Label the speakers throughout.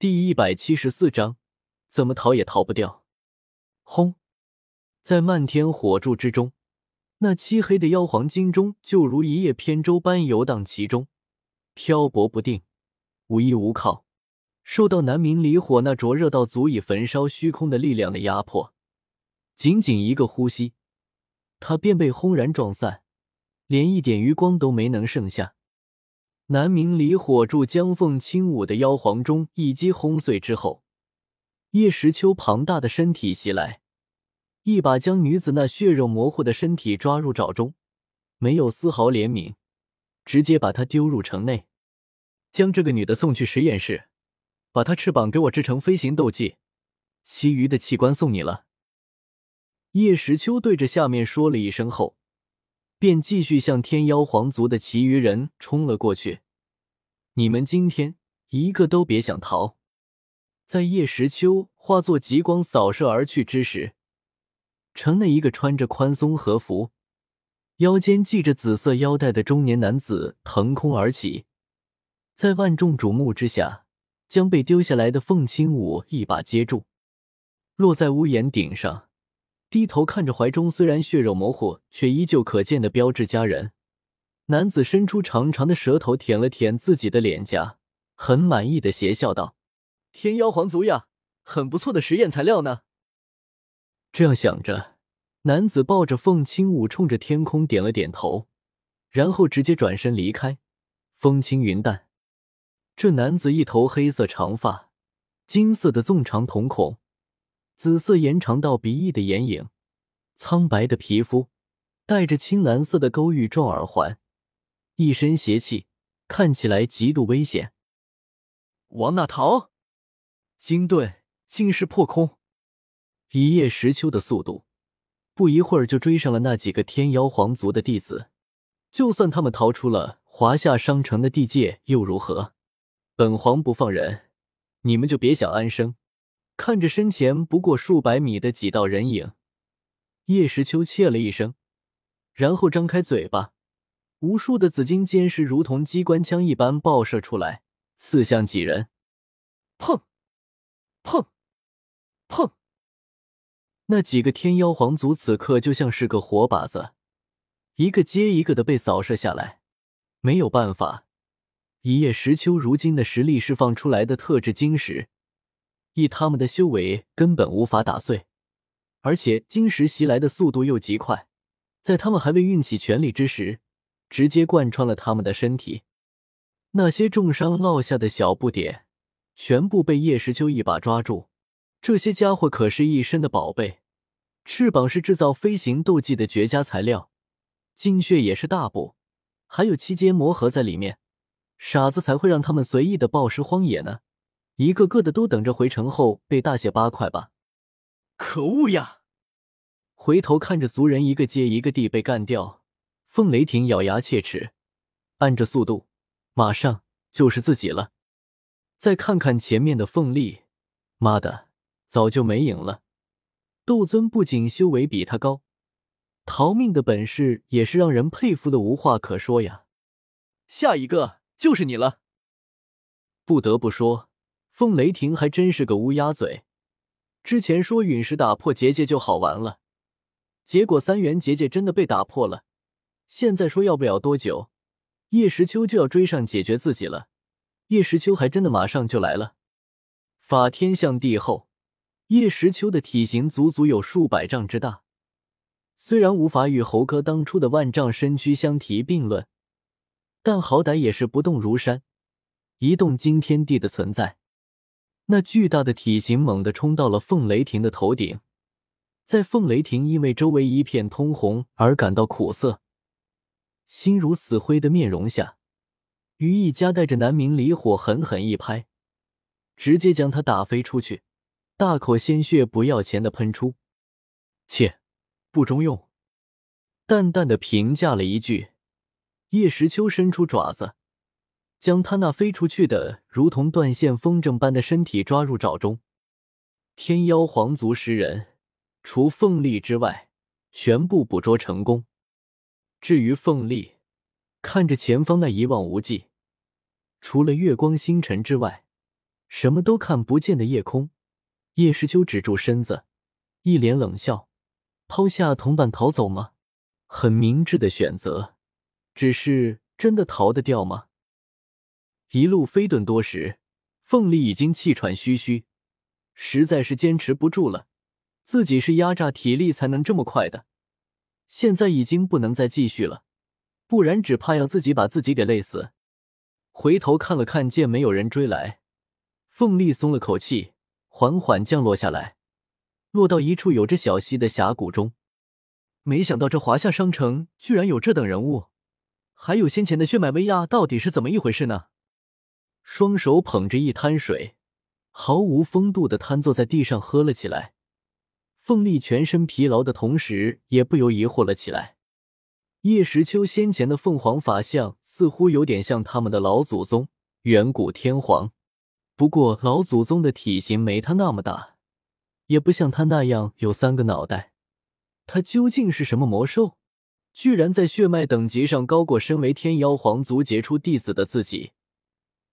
Speaker 1: 第一百七十四章，怎么逃也逃不掉。轰！在漫天火柱之中，那漆黑的妖皇金钟就如一叶扁舟般游荡其中，漂泊不定，无依无靠，受到南明离火那灼热到足以焚烧虚空的力量的压迫，仅仅一个呼吸，他便被轰然撞散，连一点余光都没能剩下。南明离火柱将凤轻舞的妖皇钟一击轰碎之后，叶时秋庞大的身体袭来，一把将女子那血肉模糊的身体抓入爪中，没有丝毫怜悯，直接把她丢入城内，将这个女的送去实验室，把她翅膀给我制成飞行斗技，其余的器官送你了。叶时秋对着下面说了一声后。便继续向天妖皇族的其余人冲了过去。你们今天一个都别想逃！在叶时秋化作极光扫射而去之时，城内一个穿着宽松和服、腰间系着紫色腰带的中年男子腾空而起，在万众瞩目之下，将被丢下来的凤青舞一把接住，落在屋檐顶上。低头看着怀中虽然血肉模糊却依旧可见的标志家人，男子伸出长长的舌头舔了舔自己的脸颊，很满意的邪笑道：“天妖皇族呀，很不错的实验材料呢。”这样想着，男子抱着凤青舞冲着天空点了点头，然后直接转身离开。风轻云淡，这男子一头黑色长发，金色的纵长瞳孔。紫色延长到鼻翼的眼影，苍白的皮肤，戴着青蓝色的勾玉状耳环，一身邪气，看起来极度危险。往哪逃？金盾竟是破空，一叶时秋的速度，不一会儿就追上了那几个天妖皇族的弟子。就算他们逃出了华夏商城的地界又如何？本皇不放人，你们就别想安生。看着身前不过数百米的几道人影，叶时秋切了一声，然后张开嘴巴，无数的紫金尖石如同机关枪一般爆射出来，刺向几人。砰！砰！砰！那几个天妖皇族此刻就像是个活靶子，一个接一个的被扫射下来。没有办法，以叶时秋如今的实力释放出来的特制晶石。以他们的修为，根本无法打碎，而且晶石袭来的速度又极快，在他们还未运起全力之时，直接贯穿了他们的身体。那些重伤落下的小不点，全部被叶时秋一把抓住。这些家伙可是一身的宝贝，翅膀是制造飞行斗技的绝佳材料，精血也是大补，还有七阶魔核在里面，傻子才会让他们随意的暴尸荒野呢。一个个的都等着回城后被大卸八块吧！可恶呀！回头看着族人一个接一个地被干掉，凤雷霆咬牙切齿，按着速度，马上就是自己了。再看看前面的凤丽，妈的，早就没影了。斗尊不仅修为比他高，逃命的本事也是让人佩服的无话可说呀！下一个就是你了，不得不说。凤雷霆还真是个乌鸦嘴，之前说陨石打破结界就好玩了，结果三元结界真的被打破了。现在说要不了多久，叶时秋就要追上解决自己了。叶时秋还真的马上就来了。法天象地后，叶时秋的体型足足有数百丈之大，虽然无法与猴哥当初的万丈身躯相提并论，但好歹也是不动如山、一动惊天地的存在。那巨大的体型猛地冲到了凤雷霆的头顶，在凤雷霆因为周围一片通红而感到苦涩、心如死灰的面容下，于毅夹带着南明离火狠狠一拍，直接将他打飞出去，大口鲜血不要钱的喷出。切，不中用！淡淡的评价了一句，叶时秋伸出爪子。将他那飞出去的如同断线风筝般的身体抓入爪中。天妖皇族十人，除凤丽之外，全部捕捉成功。至于凤丽，看着前方那一望无际，除了月光星辰之外，什么都看不见的夜空，叶时秋止住身子，一脸冷笑：“抛下同伴逃走吗？很明智的选择。只是真的逃得掉吗？”一路飞遁多时，凤丽已经气喘吁吁，实在是坚持不住了。自己是压榨体力才能这么快的，现在已经不能再继续了，不然只怕要自己把自己给累死。回头看了看，见没有人追来，凤丽松了口气，缓缓降落下来，落到一处有着小溪的峡谷中。没想到这华夏商城居然有这等人物，还有先前的血脉威压，到底是怎么一回事呢？双手捧着一滩水，毫无风度的瘫坐在地上喝了起来。凤丽全身疲劳的同时，也不由疑惑了起来。叶时秋先前的凤凰法相似乎有点像他们的老祖宗远古天皇，不过老祖宗的体型没他那么大，也不像他那样有三个脑袋。他究竟是什么魔兽？居然在血脉等级上高过身为天妖皇族杰出弟子的自己，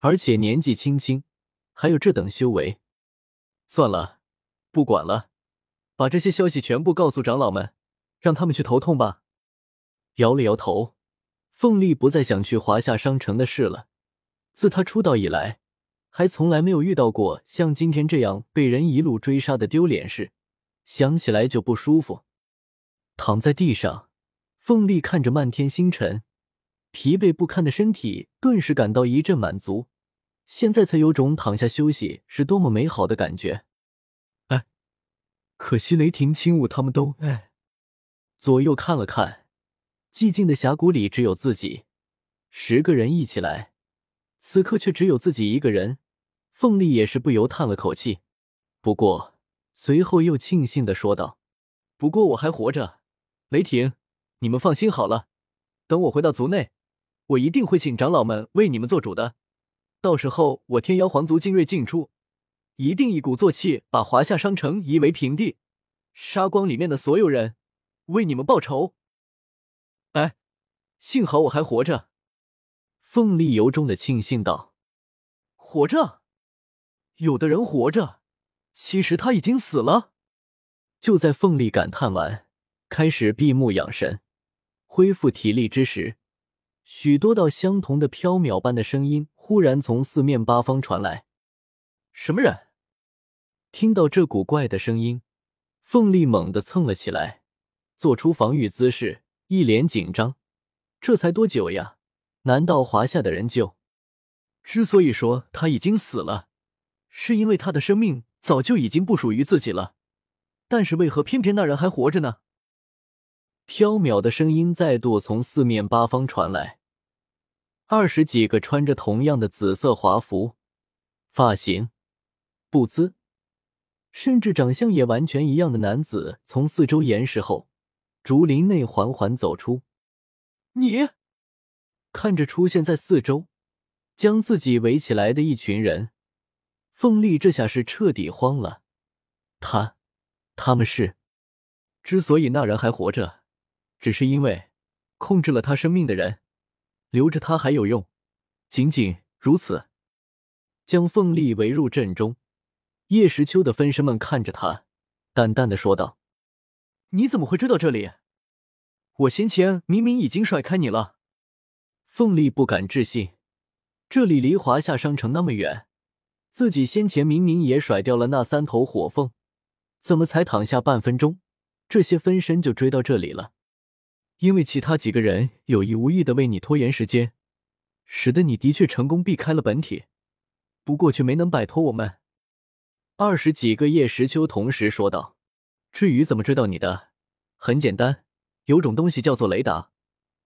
Speaker 1: 而且年纪轻轻，还有这等修为。算了，不管了，把这些消息全部告诉长老们，让他们去头痛吧。摇了摇头，凤丽不再想去华夏商城的事了。自他出道以来，还从来没有遇到过像今天这样被人一路追杀的丢脸事，想起来就不舒服。躺在地上，凤丽看着漫天星辰，疲惫不堪的身体顿时感到一阵满足。现在才有种躺下休息是多么美好的感觉。哎，可惜雷霆、轻舞他们都哎。左右看了看。寂静的峡谷里只有自己，十个人一起来，此刻却只有自己一个人。凤丽也是不由叹了口气，不过随后又庆幸的说道：“不过我还活着，雷霆，你们放心好了。等我回到族内，我一定会请长老们为你们做主的。到时候我天妖皇族精锐尽出，一定一鼓作气把华夏商城夷为平地，杀光里面的所有人，为你们报仇。”哎，幸好我还活着。凤丽由衷的庆幸道：“活着？有的人活着，其实他已经死了。”就在凤丽感叹完，开始闭目养神，恢复体力之时，许多道相同的飘渺般的声音忽然从四面八方传来。什么人？听到这古怪的声音，凤丽猛地蹭了起来，做出防御姿势。一脸紧张，这才多久呀？难道华夏的人就之所以说他已经死了，是因为他的生命早就已经不属于自己了？但是为何偏偏那人还活着呢？飘渺的声音再度从四面八方传来，二十几个穿着同样的紫色华服、发型、步姿，甚至长相也完全一样的男子从四周岩石后。竹林内缓缓走出，你看着出现在四周，将自己围起来的一群人，凤丽这下是彻底慌了。他，他们是，之所以那人还活着，只是因为控制了他生命的人，留着他还有用，仅仅如此。将凤丽围入阵中，叶时秋的分身们看着他，淡淡的说道。你怎么会追到这里？我先前明明已经甩开你了。凤丽不敢置信，这里离华夏商城那么远，自己先前明明也甩掉了那三头火凤，怎么才躺下半分钟，这些分身就追到这里了？因为其他几个人有意无意的为你拖延时间，使得你的确成功避开了本体，不过却没能摆脱我们。二十几个叶时秋同时说道。至于怎么追到你的，很简单，有种东西叫做雷达。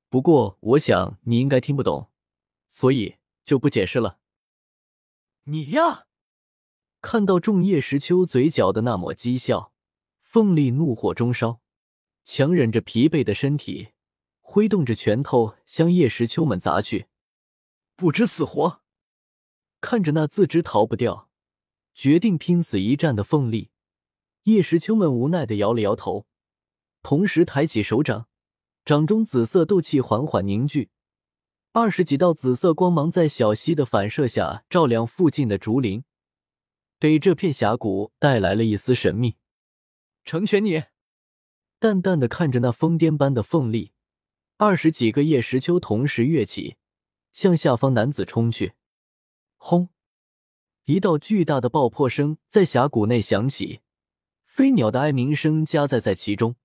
Speaker 1: 不过我想你应该听不懂，所以就不解释了。你呀，看到众叶时秋嘴角的那抹讥笑，凤丽怒火中烧，强忍着疲惫的身体，挥动着拳头向叶时秋们砸去。不知死活！看着那自知逃不掉，决定拼死一战的凤丽。叶时秋们无奈的摇了摇头，同时抬起手掌，掌中紫色斗气缓缓凝聚，二十几道紫色光芒在小溪的反射下照亮附近的竹林，给这片峡谷带来了一丝神秘。成全你！淡淡的看着那疯癫般的凤力，二十几个叶石秋同时跃起，向下方男子冲去。轰！一道巨大的爆破声在峡谷内响起，飞鸟的哀鸣声夹杂在其中。